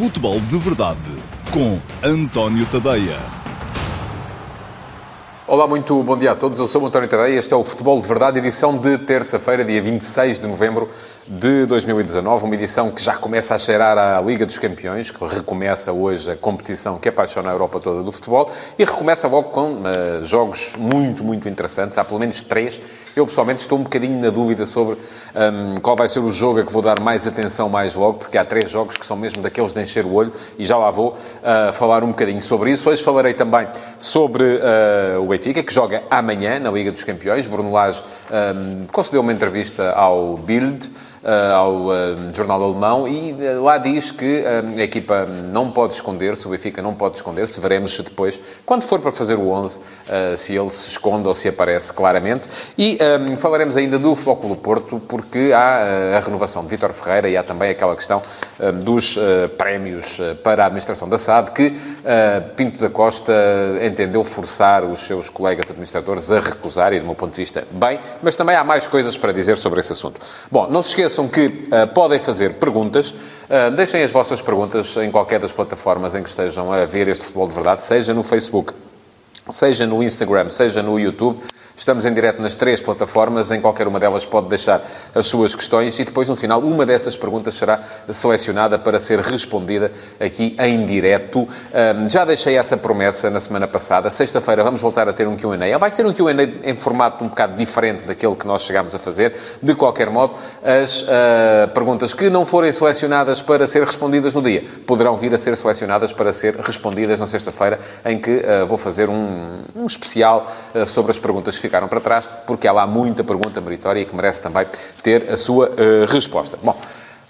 Futebol de Verdade com António Tadeia. Olá, muito bom dia a todos. Eu sou o António Tadeia. Este é o Futebol de Verdade, edição de terça-feira, dia 26 de novembro de 2019. Uma edição que já começa a cheirar à Liga dos Campeões, que recomeça hoje a competição que apaixona a Europa toda do futebol e recomeça logo com uh, jogos muito, muito interessantes. Há pelo menos três. Eu, pessoalmente, estou um bocadinho na dúvida sobre um, qual vai ser o jogo a que vou dar mais atenção mais logo, porque há três jogos que são mesmo daqueles de encher o olho e já lá vou uh, falar um bocadinho sobre isso. Hoje falarei também sobre uh, o Benfica, que joga amanhã na Liga dos Campeões. Bruno Lage um, concedeu uma entrevista ao Bild, ao uh, jornal alemão, e uh, lá diz que a equipa não pode esconder-se, o Benfica não pode esconder-se. Veremos depois, quando for para fazer o 11, se ele se esconde ou se aparece claramente. E um, falaremos ainda do Futebol Porto, porque há a renovação de Vítor Ferreira e há também aquela questão dos prémios para a administração da SAD, que Pinto da Costa entendeu forçar os seus colegas administradores a recusar, e do meu ponto de vista, bem, mas também há mais coisas para dizer sobre esse assunto. Bom, não se esqueçam que uh, podem fazer perguntas. Uh, deixem as vossas perguntas em qualquer das plataformas em que estejam a ver este futebol de verdade, seja no Facebook, seja no Instagram, seja no YouTube. Estamos em direto nas três plataformas, em qualquer uma delas pode deixar as suas questões e depois, no final, uma dessas perguntas será selecionada para ser respondida aqui em direto. Já deixei essa promessa na semana passada. Sexta-feira vamos voltar a ter um Q&A. Vai ser um Q&A em formato um bocado diferente daquele que nós chegámos a fazer. De qualquer modo, as uh, perguntas que não forem selecionadas para ser respondidas no dia poderão vir a ser selecionadas para ser respondidas na sexta-feira, em que uh, vou fazer um, um especial uh, sobre as perguntas ficaram para trás, porque há lá muita pergunta meritória e que merece também ter a sua uh, resposta. Bom,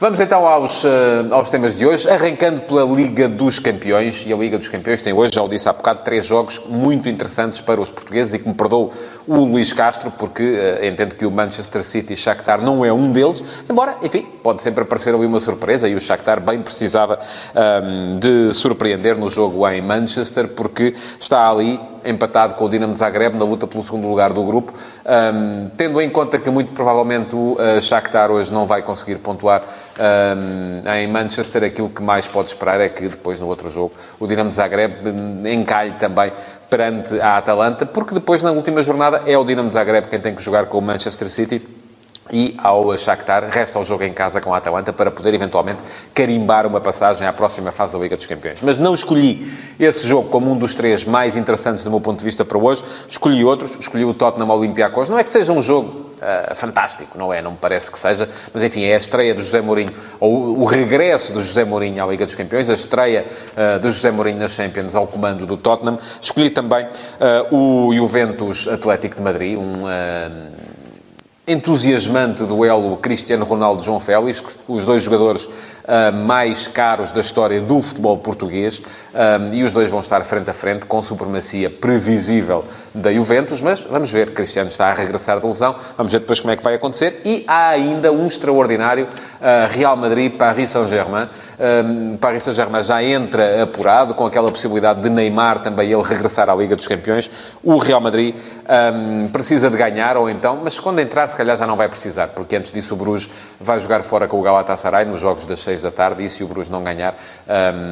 Vamos então aos, uh, aos temas de hoje, arrancando pela Liga dos Campeões. E a Liga dos Campeões tem hoje, já o disse há bocado, três jogos muito interessantes para os portugueses e que me perdoou o Luís Castro, porque uh, entendo que o Manchester City e Shakhtar não é um deles, embora, enfim, pode sempre aparecer ali uma surpresa e o Shakhtar bem precisava um, de surpreender no jogo em Manchester, porque está ali empatado com o Dinamo Zagreb na luta pelo segundo lugar do grupo, um, tendo em conta que muito provavelmente o uh, Shakhtar hoje não vai conseguir pontuar um, em Manchester, aquilo que mais pode esperar é que depois no outro jogo o Dinamo Zagreb encalhe também perante a Atalanta, porque depois na última jornada é o Dinamo Zagreb quem tem que jogar com o Manchester City e ao Shakhtar resta o jogo em casa com a Atalanta para poder eventualmente carimbar uma passagem à próxima fase da Liga dos Campeões. Mas não escolhi esse jogo como um dos três mais interessantes do meu ponto de vista para hoje, escolhi outros, escolhi o Tottenham Olympiacos. Não é que seja um jogo uh, fantástico, não é? Não me parece que seja, mas enfim, é a estreia do José Mourinho, ou o regresso do José Mourinho à Liga dos Campeões, a estreia uh, do José Mourinho nas Champions ao comando do Tottenham. Escolhi também uh, o Juventus Atlético de Madrid, um entusiasmante duelo Cristiano Ronaldo-João Félix, os dois jogadores uh, mais caros da história do futebol português, um, e os dois vão estar frente a frente com supremacia previsível da Juventus, mas vamos ver, Cristiano está a regressar da lesão, vamos ver depois como é que vai acontecer, e há ainda um extraordinário uh, Real Madrid-Paris Saint-Germain. Um, Paris Saint-Germain já entra apurado, com aquela possibilidade de Neymar também ele regressar à Liga dos Campeões. O Real Madrid um, precisa de ganhar, ou então, mas quando entrar, se calhar já não vai precisar, porque antes disso o Bruges vai jogar fora com o Galatasaray nos jogos das 6 da tarde, e se o Bruges não ganhar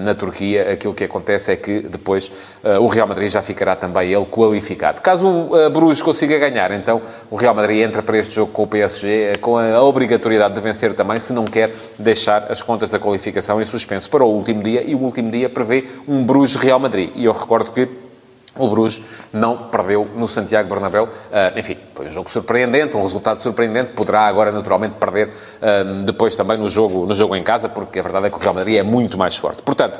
na Turquia, aquilo que acontece é que depois uh, o Real Madrid já ficará também ele qualificado. Caso o uh, Bruges consiga ganhar, então o Real Madrid entra para este jogo com o PSG uh, com a obrigatoriedade de vencer também, se não quer deixar as contas da qualificação em suspenso para o último dia, e o último dia prevê um Bruges-Real Madrid. E eu recordo que o Bruges não perdeu no Santiago Bernabéu. Uh, enfim, foi um jogo surpreendente, um resultado surpreendente. Poderá agora, naturalmente, perder uh, depois também no jogo, no jogo em casa, porque a verdade é que o Real Madrid é muito mais forte. Portanto,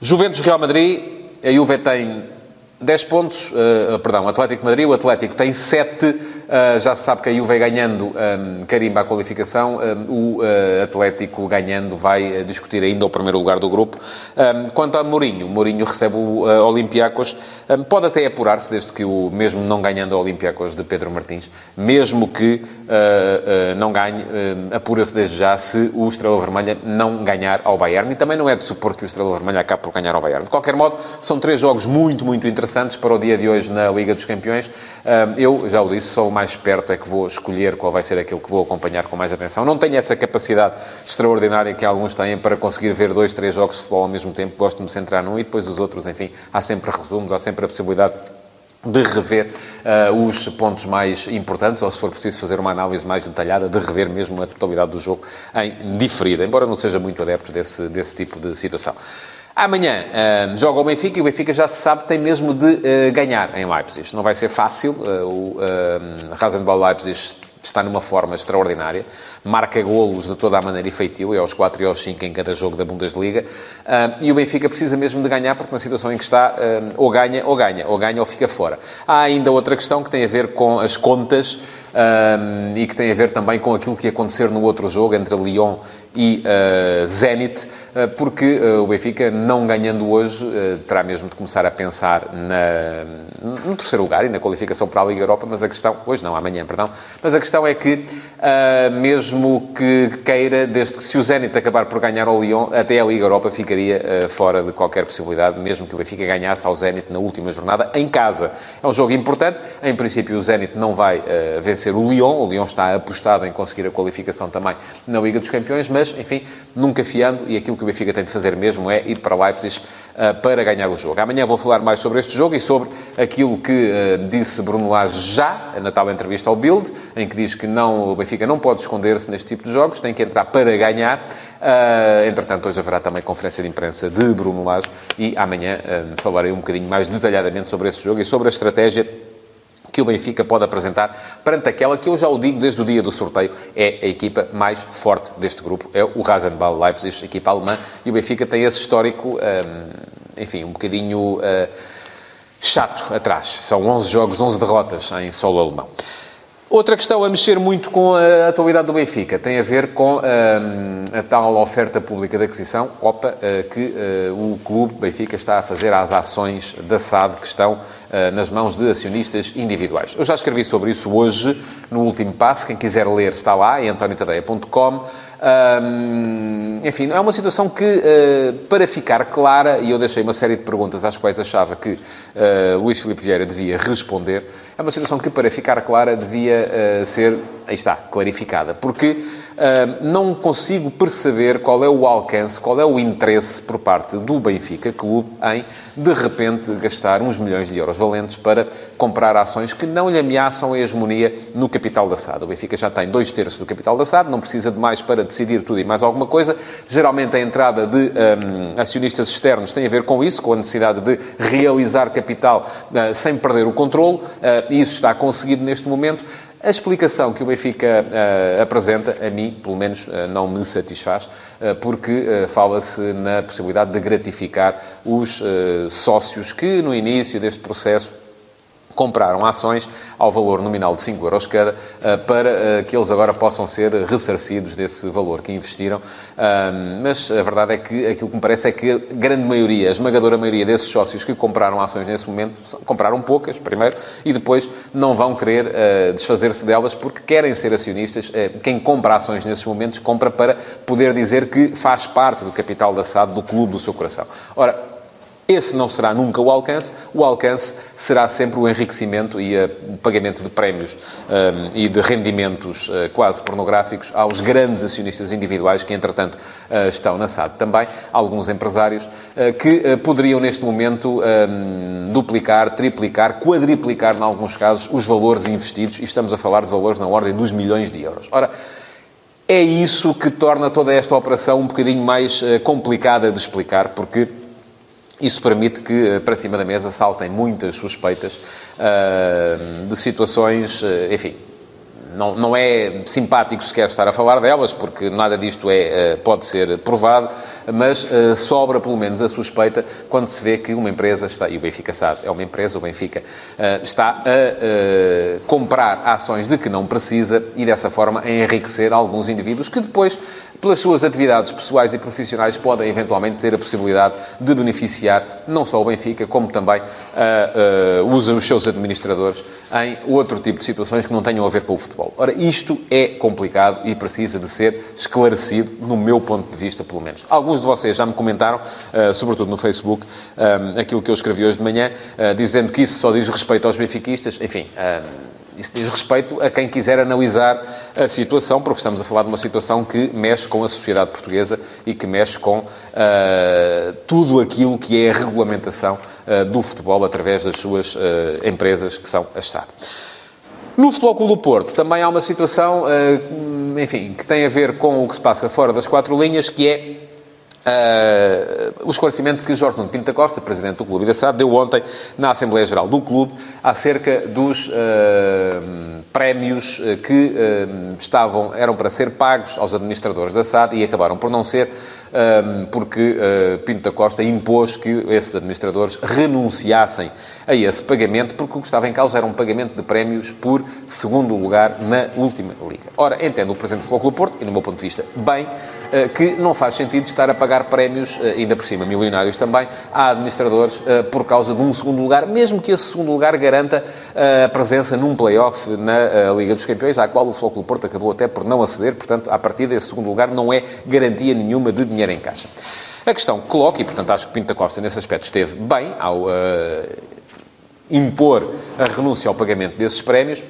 Juventus-Real Madrid, a Juve tem 10 pontos, uh, perdão, Atlético de Madrid, o Atlético tem 7 Uh, já se sabe que a Juve ganhando um, carimba a qualificação, um, o uh, Atlético ganhando vai discutir ainda o primeiro lugar do grupo. Um, quanto a Mourinho, Mourinho recebe o uh, Olympiacos, pode até apurar-se, desde que o, mesmo não ganhando o Olympiacos de Pedro Martins, mesmo que não ganhe, apura-se desde já se o Estrela Vermelha não ganhar ao Bayern. E também não é de supor que o Estrela Vermelha acabe por ganhar ao Bayern. De qualquer modo, são três jogos muito, muito interessantes interessantes para o dia de hoje na Liga dos Campeões. Eu, já o disse, sou o mais perto, é que vou escolher qual vai ser aquilo que vou acompanhar com mais atenção. Não tenho essa capacidade extraordinária que alguns têm para conseguir ver dois, três jogos de futebol ao mesmo tempo. Gosto de me centrar num e depois os outros, enfim, há sempre resumos, há sempre a possibilidade de rever uh, os pontos mais importantes, ou se for preciso fazer uma análise mais detalhada, de rever mesmo a totalidade do jogo em diferida, embora não seja muito adepto desse, desse tipo de situação. Amanhã uh, joga o Benfica e o Benfica já se sabe tem mesmo de uh, ganhar em Leipzig. Não vai ser fácil. Uh, o uh, Rasenball Leipzig está numa forma extraordinária, marca golos de toda a maneira e aos 4 e aos 5 em cada jogo da Bundesliga, uh, e o Benfica precisa mesmo de ganhar, porque na situação em que está, uh, ou ganha ou ganha, ou ganha ou fica fora. Há ainda outra questão que tem a ver com as contas, um, e que tem a ver também com aquilo que acontecer no outro jogo entre Lyon e uh, Zenit, uh, porque uh, o Benfica, não ganhando hoje, terá mesmo de começar a pensar na, no terceiro lugar e na qualificação para a Liga Europa, mas a questão, hoje não, amanhã, perdão, mas a questão é que, mesmo que queira, desde que se o Zenit acabar por ganhar ao Lyon, até a Liga Europa ficaria fora de qualquer possibilidade, mesmo que o Benfica ganhasse ao Zenit na última jornada, em casa. É um jogo importante, em princípio o Zenit não vai vencer o Lyon, o Lyon está apostado em conseguir a qualificação também na Liga dos Campeões, mas mas, enfim, nunca fiando, e aquilo que o Benfica tem de fazer mesmo é ir para Leipzig uh, para ganhar o jogo. Amanhã vou falar mais sobre este jogo e sobre aquilo que uh, disse Bruno Lage já, na tal entrevista ao Bild, em que diz que não, o Benfica não pode esconder-se neste tipo de jogos, tem que entrar para ganhar. Uh, entretanto, hoje haverá também conferência de imprensa de Bruno Lage e amanhã falarei um bocadinho mais detalhadamente sobre esse jogo e sobre a estratégia que o Benfica pode apresentar perante aquela que eu já o digo desde o dia do sorteio, é a equipa mais forte deste grupo, é o Rasenball Leipzig, equipa alemã, e o Benfica tem esse histórico, um, enfim, um bocadinho uh, chato atrás. São 11 jogos, 11 derrotas em solo alemão. Outra questão a mexer muito com a atualidade do Benfica tem a ver com um, a tal oferta pública de aquisição, OPA, uh, que uh, o clube Benfica está a fazer às ações da SAD que estão uh, nas mãos de acionistas individuais. Eu já escrevi sobre isso hoje, no último passo. Quem quiser ler está lá, em antoniotadeia.com. Enfim, é uma situação que, uh, para ficar clara, e eu deixei uma série de perguntas às quais achava que uh, Luís Filipe Vieira devia responder, é uma situação que, para ficar clara, devia uh, ser, aí está, clarificada. Porque não consigo perceber qual é o alcance, qual é o interesse por parte do Benfica Clube em, de repente, gastar uns milhões de euros valentes para comprar ações que não lhe ameaçam a hegemonia no capital da SAD. O Benfica já tem dois terços do capital da SAD, não precisa de mais para decidir tudo e mais alguma coisa. Geralmente a entrada de um, acionistas externos tem a ver com isso, com a necessidade de realizar capital uh, sem perder o controle. Uh, isso está conseguido neste momento. A explicação que o Benfica uh, apresenta, a mim, pelo menos, uh, não me satisfaz, uh, porque fala-se na possibilidade de gratificar os sócios que, no início deste processo, compraram ações ao valor nominal de 5 euros cada, eh, para eh, que eles agora possam ser ressarcidos desse valor que investiram. Mas a verdade é que aquilo que me parece é que a grande maioria, a esmagadora maioria desses sócios que compraram ações nesse momento, compraram poucas, primeiro, e depois não vão querer eh, desfazer-se delas porque querem ser acionistas. Quem compra ações nesses momentos, compra para poder dizer que faz parte do capital da SAD, do clube do seu coração. Ora, esse não será nunca o alcance. O alcance será sempre o enriquecimento e o pagamento de prémios um, e de rendimentos uh, quase pornográficos aos grandes acionistas individuais que, entretanto, uh, estão na SAD. Também alguns empresários uh, que poderiam, neste momento, um, duplicar, triplicar, quadriplicar, em alguns casos, os valores investidos. E estamos a falar de valores na ordem dos milhões de euros. Ora, é isso que torna toda esta operação um bocadinho mais complicada de explicar, porque isso permite que eh, para cima da mesa saltem muitas suspeitas uh, de situações, uh, enfim, não, não é simpático sequer estar a falar delas, porque nada disto é, pode ser provado, mas uh, sobra pelo menos a suspeita quando se vê que uma empresa está, e o Benfica sabe, é uma empresa, o Benfica, uh, está a uh, comprar ações de que não precisa e dessa forma a enriquecer alguns indivíduos que depois, pelas suas atividades pessoais e profissionais, podem eventualmente ter a possibilidade de beneficiar não só o Benfica, como também usam os seus administradores em outro tipo de situações que não tenham a ver com o futebol. Ora, isto é complicado e precisa de ser esclarecido, no meu ponto de vista, pelo menos. Alguns alguns de vocês já me comentaram, uh, sobretudo no Facebook, um, aquilo que eu escrevi hoje de manhã, uh, dizendo que isso só diz respeito aos benfiquistas. Enfim, isso diz respeito a quem quiser analisar a situação, porque estamos a falar de uma situação que mexe com a sociedade portuguesa e que mexe com uh, tudo aquilo que é a regulamentação uh, do futebol através das suas uh, empresas, que são as SAD. No Futebol Clube do Porto também há uma situação, enfim, que tem a ver com o que se passa fora das quatro linhas, que é Uh, o esclarecimento que Jorge Nuno Pinto da Costa, presidente do Clube da SAD, deu ontem na Assembleia Geral do Clube acerca dos uh, prémios que uh, estavam, eram para ser pagos aos administradores da SAD e acabaram por não ser, porque Pinto da Costa impôs que esses administradores renunciassem a esse pagamento, porque o que estava em causa era um pagamento de prémios por segundo lugar na última Liga. Ora, entendo o Presidente do Futebol Clube Porto, e no meu ponto de vista, bem, que não faz sentido estar a pagar prémios, eh, ainda por cima milionários também, a administradores eh, por causa de um segundo lugar, mesmo que esse segundo lugar garanta eh, a presença num play-off na Liga dos Campeões, à qual o Flóculo Porto acabou até por não aceder, portanto, a partir desse segundo lugar não é garantia nenhuma de dinheiro em caixa. A questão que coloco, e portanto acho que Pinto da Costa nesse aspecto esteve bem ao uh, impor a renúncia ao pagamento desses prémios,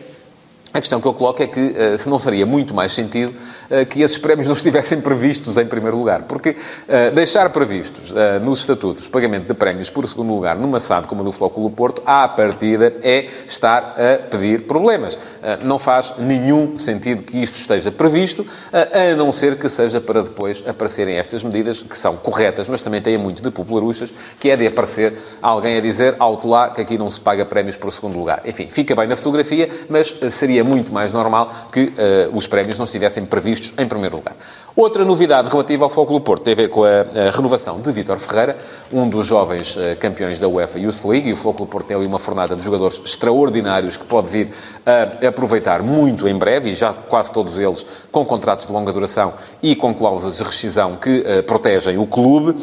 a questão que eu coloco é que uh, se não faria muito mais sentido uh, que esses prémios não estivessem previstos em primeiro lugar. Porque uh, deixar previstos nos estatutos pagamento de prémios por segundo lugar numa SAD como a do Clube Porto, à partida, é estar a pedir problemas. não faz nenhum sentido que isto esteja previsto, a não ser que seja para depois aparecerem estas medidas, que são corretas, mas também têm muito de popularuchas, que é de aparecer alguém a dizer, alto lá, que aqui não se paga prémios por segundo lugar. Enfim, fica bem na fotografia, mas seria seria muito mais normal que uh, os prémios não estivessem previstos em primeiro lugar. Outra novidade relativa ao Futebol Porto tem a ver com a, a renovação de Vítor Ferreira, um dos jovens uh, campeões da UEFA Youth League, e o Futebol Porto tem ali uma fornada de jogadores extraordinários que pode vir a aproveitar muito em breve, e já quase todos eles com contratos de longa duração e com cláusulas de rescisão que uh, protegem o clube.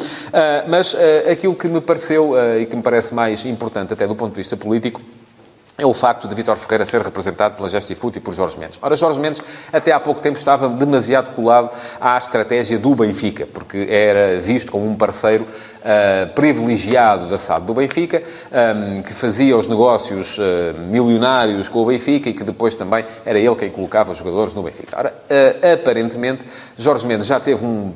mas aquilo que me pareceu e que me parece mais importante até do ponto de vista político é o facto de Vítor Ferreira ser representado pela Gestifute e por Jorge Mendes. Ora, Jorge Mendes, até há pouco tempo, estava demasiado colado à estratégia do Benfica, porque era visto como um parceiro uh, privilegiado da SAD do Benfica, um, que fazia os negócios uh, milionários com o Benfica e que depois também era ele quem colocava os jogadores no Benfica. Ora, uh, aparentemente, Jorge Mendes já teve um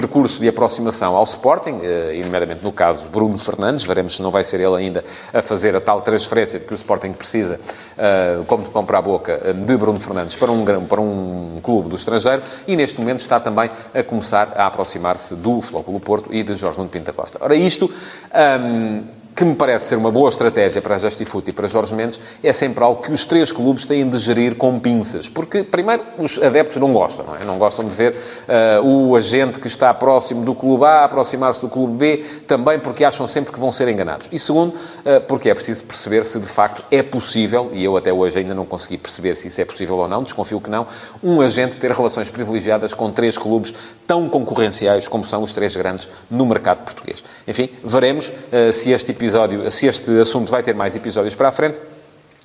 percurso de aproximação ao Sporting, eh, e nomeadamente no caso Bruno Fernandes, veremos se não vai ser ele ainda a fazer a tal transferência que o Sporting precisa, eh, como de pão para a boca, eh, de Bruno Fernandes para um, para um clube do estrangeiro, e neste momento está também a começar a aproximar-se do Futebol Clube Porto e de Jorge Nuno Pinta Costa. Ora, isto... Um, que me parece ser uma boa estratégia para a Justifoot e para Jorge Mendes, é sempre algo que os três clubes têm de gerir com pinças. Porque, primeiro, os adeptos não gostam, não, é? não gostam de ver uh, o agente que está próximo do clube A aproximar-se do clube B, também porque acham sempre que vão ser enganados. E segundo, uh, porque é preciso perceber se de facto é possível, e eu até hoje ainda não consegui perceber se isso é possível ou não, desconfio que não, um agente ter relações privilegiadas com três clubes tão concorrenciais como são os três grandes no mercado português. Enfim, veremos uh, se este episódio episódio, se este assunto vai ter mais episódios para a frente,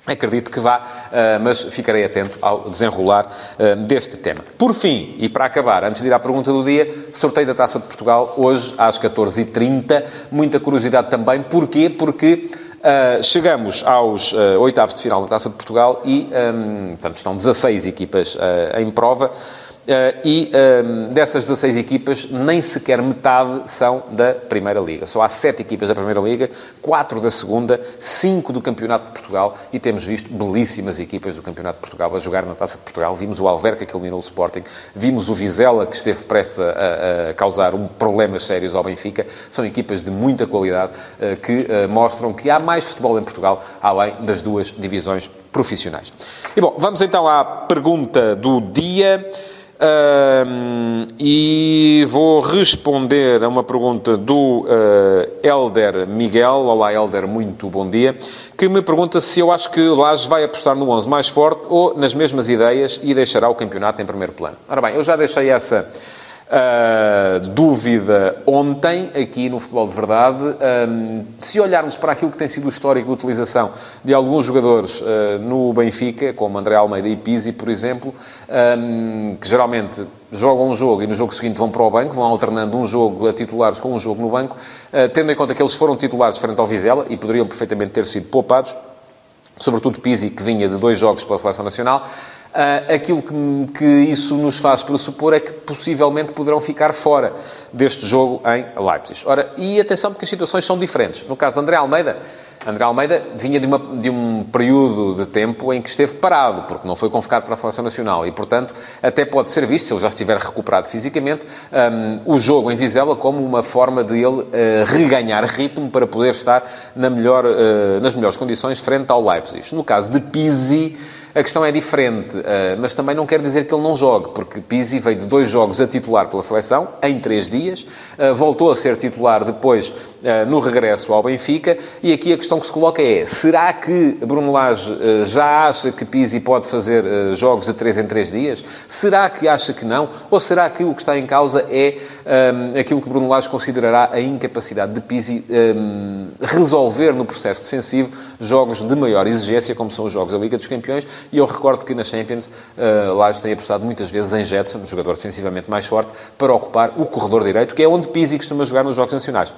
Acredito que vá, eh, mas ficarei atento ao desenrolar eh, deste tema. Por fim, e para acabar, antes de ir à pergunta do dia, sorteio da Taça de Portugal, hoje às 14h30. Muita curiosidade também. Porquê? Porque Uh, chegamos aos uh, oitavos de final da Taça de Portugal e, um, portanto, estão 16 equipas uh, em prova. Uh, e um, dessas 16 equipas, nem sequer metade são da Primeira Liga. Só há 7 equipas da Primeira Liga, 4 da Segunda, 5 do Campeonato de Portugal e temos visto belíssimas equipas do Campeonato de Portugal a jogar na Taça de Portugal. Vimos o Alverca que eliminou o Sporting, vimos o Vizela que esteve prestes a, a causar um problemas sérios ao Benfica. São equipas de muita qualidade uh, que uh, mostram que há mais futebol em Portugal além das duas divisões profissionais. E bom, vamos então à pergunta do dia. E vou responder a uma pergunta do uh, Elder Miguel. Olá, Elder, muito bom dia. Que me pergunta se eu acho que Lages vai apostar no 11 mais forte ou nas mesmas ideias e deixará o campeonato em primeiro plano. Ora bem, eu já deixei essa Uh, dúvida ontem, aqui no Futebol de Verdade, um, se olharmos para aquilo que tem sido o histórico de utilização de alguns jogadores uh, no Benfica, como André Almeida e Pizzi, por exemplo, um, que geralmente jogam um jogo e no jogo seguinte vão para o banco, vão alternando um jogo a titulares com um jogo no banco, uh, tendo em conta que eles foram titulares frente ao Vizela e poderiam perfeitamente ter sido poupados, sobretudo Pizzi, que vinha de dois jogos pela Seleção Nacional, Uh, aquilo que, que, isso nos faz pressupor é que possivelmente poderão ficar fora deste jogo em Leipzig. Ora, e atenção porque as situações são diferentes. No caso de André Almeida, André Almeida vinha de, uma, de, um período de tempo em que esteve parado, porque não foi convocado para a Seleção Nacional. E, portanto, até pode ser visto, se ele já estiver recuperado fisicamente, um, o jogo em Vizela como uma forma de ele uh, reganhar ritmo para poder estar na melhor, uh, nas melhores condições frente ao Leipzig. No caso de Pizzi, a questão é diferente, eh, mas também não quer dizer que ele não jogue, porque Pizzi veio de dois jogos a titular pela seleção, em três dias, voltou a ser titular depois no regresso ao Benfica, e aqui a questão que se coloca é, será que Bruno Lage já acha que Pizzi pode fazer jogos de três em três dias? Será que acha que não? Ou será que o que está em causa é um, aquilo que Bruno Lage considerará a incapacidade de Pizzi um, resolver no processo defensivo jogos de maior exigência, como são os jogos da Liga dos Campeões, e eu recordo que na Champions uh, Lage tem apostado muitas vezes em Jetson, um jogador defensivamente mais forte, para ocupar o corredor direito, que é onde Pizzi costuma jogar nos jogos nacionais.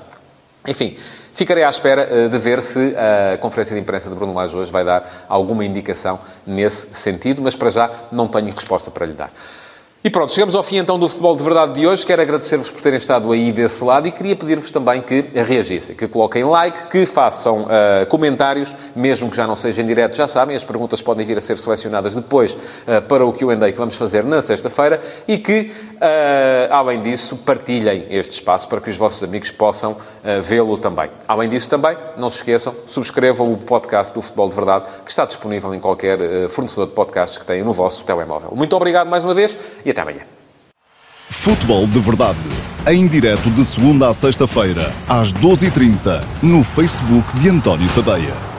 Enfim, ficarei à espera uh, de ver se a conferência de imprensa de Bruno Lage hoje vai dar alguma indicação nesse sentido, mas para já não tenho resposta para lhe dar. E pronto, chegamos ao fim então do Futebol de Verdade de hoje. Quero agradecer-vos por terem estado aí desse lado e queria pedir-vos também que reagissem, que coloquem like, que façam uh, comentários, mesmo que já não sejam em direto, já sabem, as perguntas podem vir a ser selecionadas depois uh, para o Q&A que vamos fazer na sexta-feira e que, uh, além disso, partilhem este espaço para que os vossos amigos possam vê-lo também. Além disso também, não se esqueçam, subscrevam o podcast do Futebol de Verdade, que está disponível em qualquer fornecedor de podcasts que tenham no vosso telemóvel. Muito obrigado mais uma vez e até amanhã. Futebol de Verdade, em direto de segunda a sexta-feira, às 12h30, no Facebook de António Tadeia.